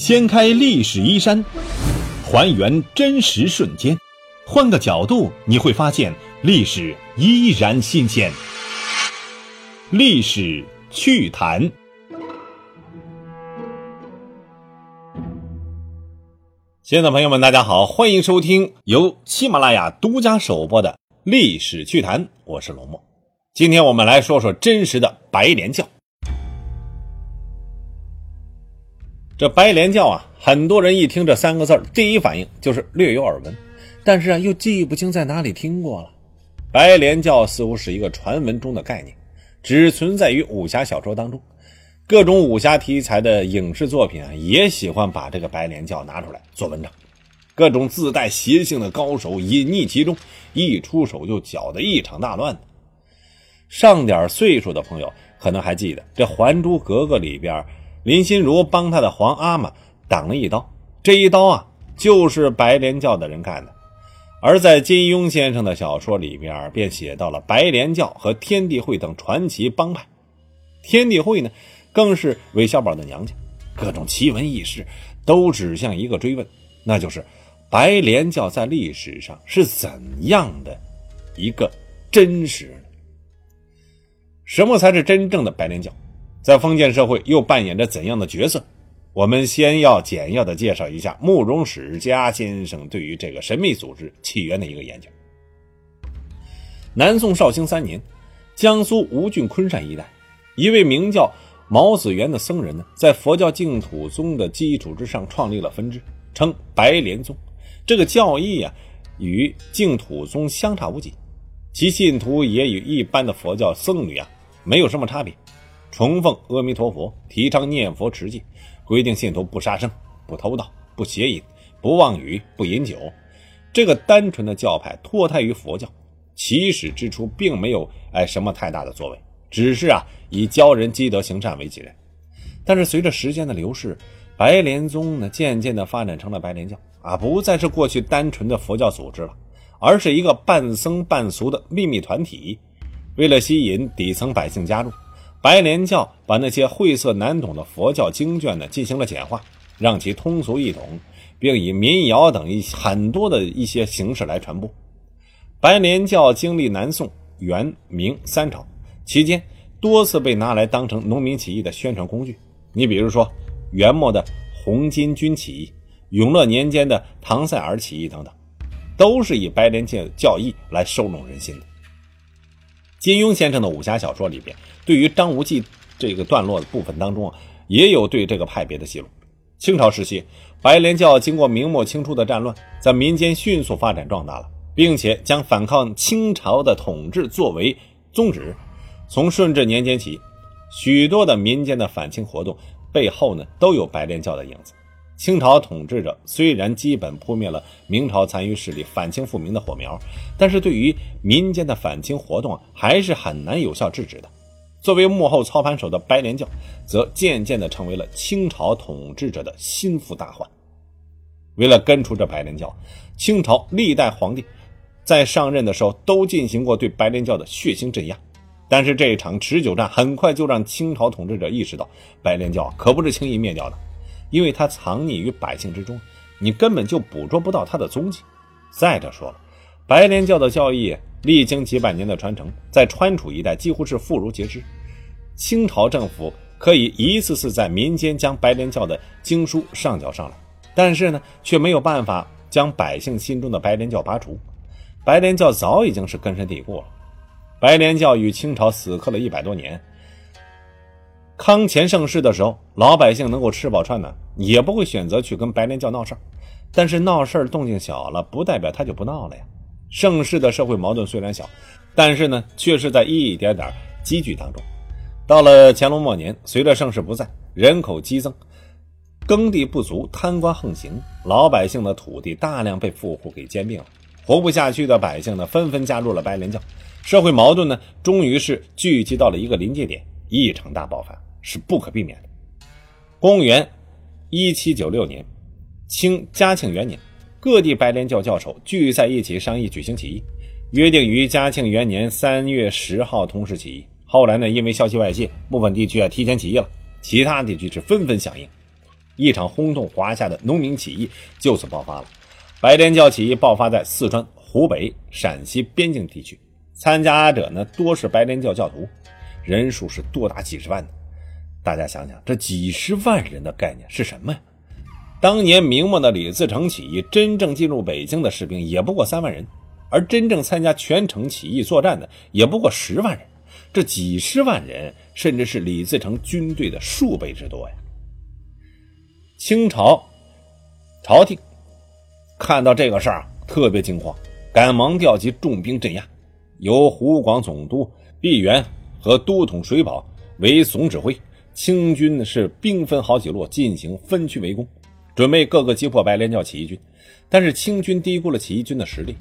掀开历史衣衫，还原真实瞬间，换个角度你会发现历史依然新鲜。历史趣谈，亲爱的朋友们，大家好，欢迎收听由喜马拉雅独家首播的《历史趣谈》，我是龙墨。今天我们来说说真实的白莲教。这白莲教啊，很多人一听这三个字第一反应就是略有耳闻，但是啊，又记不清在哪里听过了。白莲教似乎是一个传闻中的概念，只存在于武侠小说当中。各种武侠题材的影视作品啊，也喜欢把这个白莲教拿出来做文章。各种自带邪性的高手隐匿其中，一出手就搅得一场大乱。上点岁数的朋友可能还记得，这《还珠格格》里边。林心如帮他的皇阿玛挡了一刀，这一刀啊，就是白莲教的人干的。而在金庸先生的小说里面，便写到了白莲教和天地会等传奇帮派。天地会呢，更是韦小宝的娘家。各种奇闻异事都指向一个追问，那就是白莲教在历史上是怎样的一个真实？什么才是真正的白莲教？在封建社会又扮演着怎样的角色？我们先要简要的介绍一下慕容史家先生对于这个神秘组织起源的一个研究。南宋绍兴三年，江苏吴郡昆山一带，一位名叫毛子元的僧人呢，在佛教净土宗的基础之上创立了分支，称白莲宗。这个教义啊，与净土宗相差无几，其信徒也与一般的佛教僧侣啊，没有什么差别。崇奉阿弥陀佛，提倡念佛持戒，规定信徒不杀生、不偷盗、不邪淫、不妄语、不饮酒。这个单纯的教派脱胎于佛教，起始之初并没有哎什么太大的作为，只是啊以教人积德行善为己任。但是随着时间的流逝，白莲宗呢渐渐的发展成了白莲教啊，不再是过去单纯的佛教组织了，而是一个半僧半俗的秘密团体。为了吸引底层百姓加入。白莲教把那些晦涩难懂的佛教经卷呢进行了简化，让其通俗易懂，并以民谣等一很多的一些形式来传播。白莲教经历南宋、元、明三朝期间，多次被拿来当成农民起义的宣传工具。你比如说，元末的红巾军起义、永乐年间的唐塞尔起义等等，都是以白莲教教义来收拢人心的。金庸先生的武侠小说里边，对于张无忌这个段落的部分当中啊，也有对这个派别的记录。清朝时期，白莲教经过明末清初的战乱，在民间迅速发展壮大了，并且将反抗清朝的统治作为宗旨。从顺治年间起，许多的民间的反清活动背后呢，都有白莲教的影子。清朝统治者虽然基本扑灭了明朝残余势力反清复明的火苗，但是对于民间的反清活动，还是很难有效制止的。作为幕后操盘手的白莲教，则渐渐地成为了清朝统治者的心腹大患。为了根除这白莲教，清朝历代皇帝在上任的时候都进行过对白莲教的血腥镇压。但是这一场持久战很快就让清朝统治者意识到，白莲教可不是轻易灭掉的。因为它藏匿于百姓之中，你根本就捕捉不到它的踪迹。再者说了，白莲教的教义历经几百年的传承，在川楚一带几乎是妇孺皆知。清朝政府可以一次次在民间将白莲教的经书上缴上来，但是呢，却没有办法将百姓心中的白莲教拔除。白莲教早已经是根深蒂固了。白莲教与清朝死磕了一百多年。康乾盛世的时候，老百姓能够吃饱穿暖，也不会选择去跟白莲教闹事但是闹事动静小了，不代表他就不闹了呀。盛世的社会矛盾虽然小，但是呢，却是在一点点积聚当中。到了乾隆末年，随着盛世不在，人口激增，耕地不足，贪官横行，老百姓的土地大量被富户给兼并了，活不下去的百姓呢，纷纷加入了白莲教。社会矛盾呢，终于是聚集到了一个临界点，一场大爆发。是不可避免的。公元一七九六年，清嘉庆元年，各地白莲教教首聚在一起商议举行起义，约定于嘉庆元年三月十号同时起义。后来呢，因为消息外泄，部分地区啊提前起义了，其他地区是纷纷响应。一场轰动华夏的农民起义就此爆发了。白莲教起义爆发在四川、湖北、陕西边境地区，参加者呢多是白莲教教徒，人数是多达几十万的。大家想想，这几十万人的概念是什么呀？当年明末的李自成起义，真正进入北京的士兵也不过三万人，而真正参加全城起义作战的也不过十万人。这几十万人，甚至是李自成军队的数倍之多呀！清朝朝廷看到这个事儿啊，特别惊慌，赶忙调集重兵镇压，由湖广总督毕沅和都统水保为总指挥，清军是兵分好几路进行分区围攻。准备各个击破白莲教起义军，但是清军低估了起义军的实力，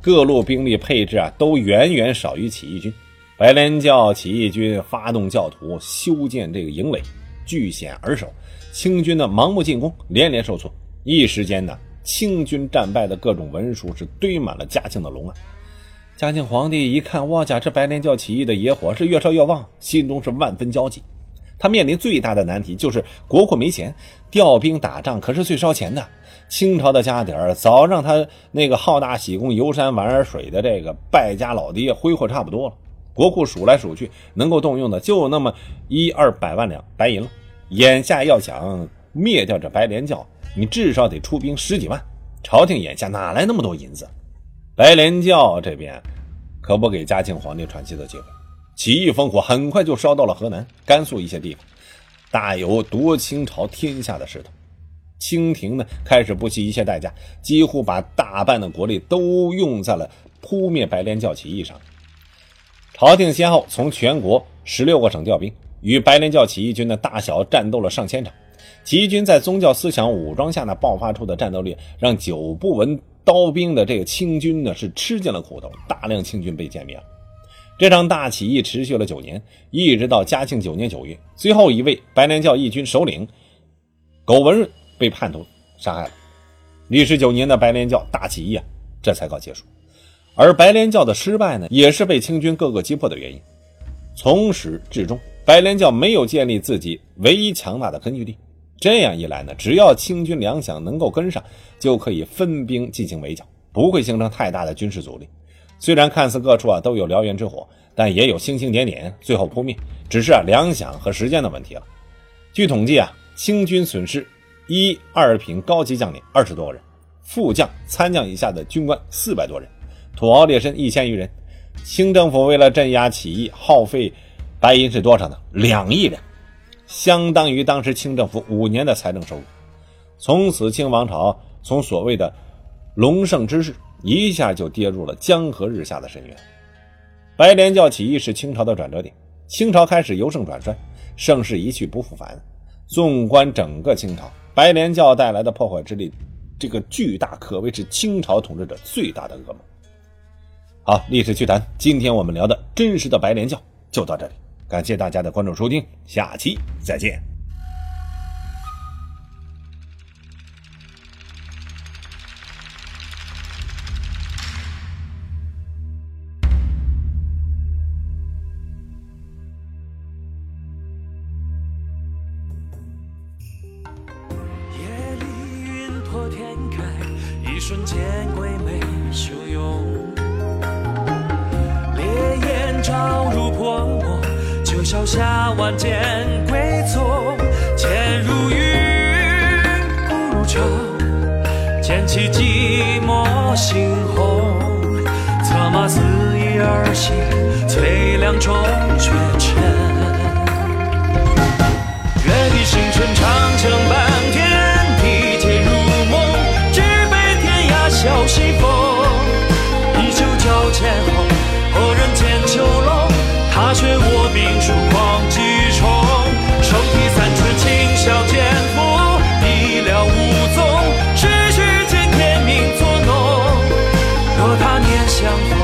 各路兵力配置啊都远远少于起义军。白莲教起义军发动教徒修建这个营垒，据险而守，清军的盲目进攻连连受挫。一时间呢，清军战败的各种文书是堆满了嘉庆的龙案。嘉庆皇帝一看，哇家这白莲教起义的野火是越烧越旺，心中是万分焦急。他面临最大的难题就是国库没钱，调兵打仗可是最烧钱的。清朝的家底儿早让他那个好大喜功、游山玩水的这个败家老爹挥霍差不多了，国库数来数去能够动用的就那么一二百万两白银了。眼下要想灭掉这白莲教，你至少得出兵十几万，朝廷眼下哪来那么多银子？白莲教这边可不给嘉庆皇帝喘息的机会。起义烽火很快就烧到了河南、甘肃一些地方，大有夺清朝天下的势头。清廷呢，开始不惜一切代价，几乎把大半的国力都用在了扑灭白莲教起义上。朝廷先后从全国十六个省调兵，与白莲教起义军的大小战斗了上千场。起义军在宗教思想武装下呢，爆发出的战斗力，让久不闻刀兵的这个清军呢，是吃尽了苦头，大量清军被歼灭了。这场大起义持续了九年，一直到嘉庆九年九月，最后一位白莲教义军首领苟文润被叛徒杀害了。历时九年的白莲教大起义啊，这才告结束。而白莲教的失败呢，也是被清军各个击破的原因。从始至终，白莲教没有建立自己唯一强大的根据地。这样一来呢，只要清军粮饷能够跟上，就可以分兵进行围剿，不会形成太大的军事阻力。虽然看似各处啊都有燎原之火，但也有星星点点，最后扑灭，只是啊粮饷和时间的问题了。据统计啊，清军损失一二品高级将领二十多个人，副将、参将以下的军官四百多人，土豪劣绅一千余人。清政府为了镇压起义，耗费白银是多少呢？两亿两，相当于当时清政府五年的财政收入。从此，清王朝从所谓的隆盛之势。一下就跌入了江河日下的深渊。白莲教起义是清朝的转折点，清朝开始由盛转衰，盛世一去不复返。纵观整个清朝，白莲教带来的破坏之力，这个巨大可谓是清朝统治者最大的噩梦。好，历史趣谈，今天我们聊的真实的白莲教就到这里，感谢大家的关注收听，下期再见。瞬间鬼魅汹涌，烈焰照入泼墨，就消下万剑归宗。剑如云，不如潮，剑起寂寞星红。策马肆意而行，催凉中绝尘。愿你星辰长相逢，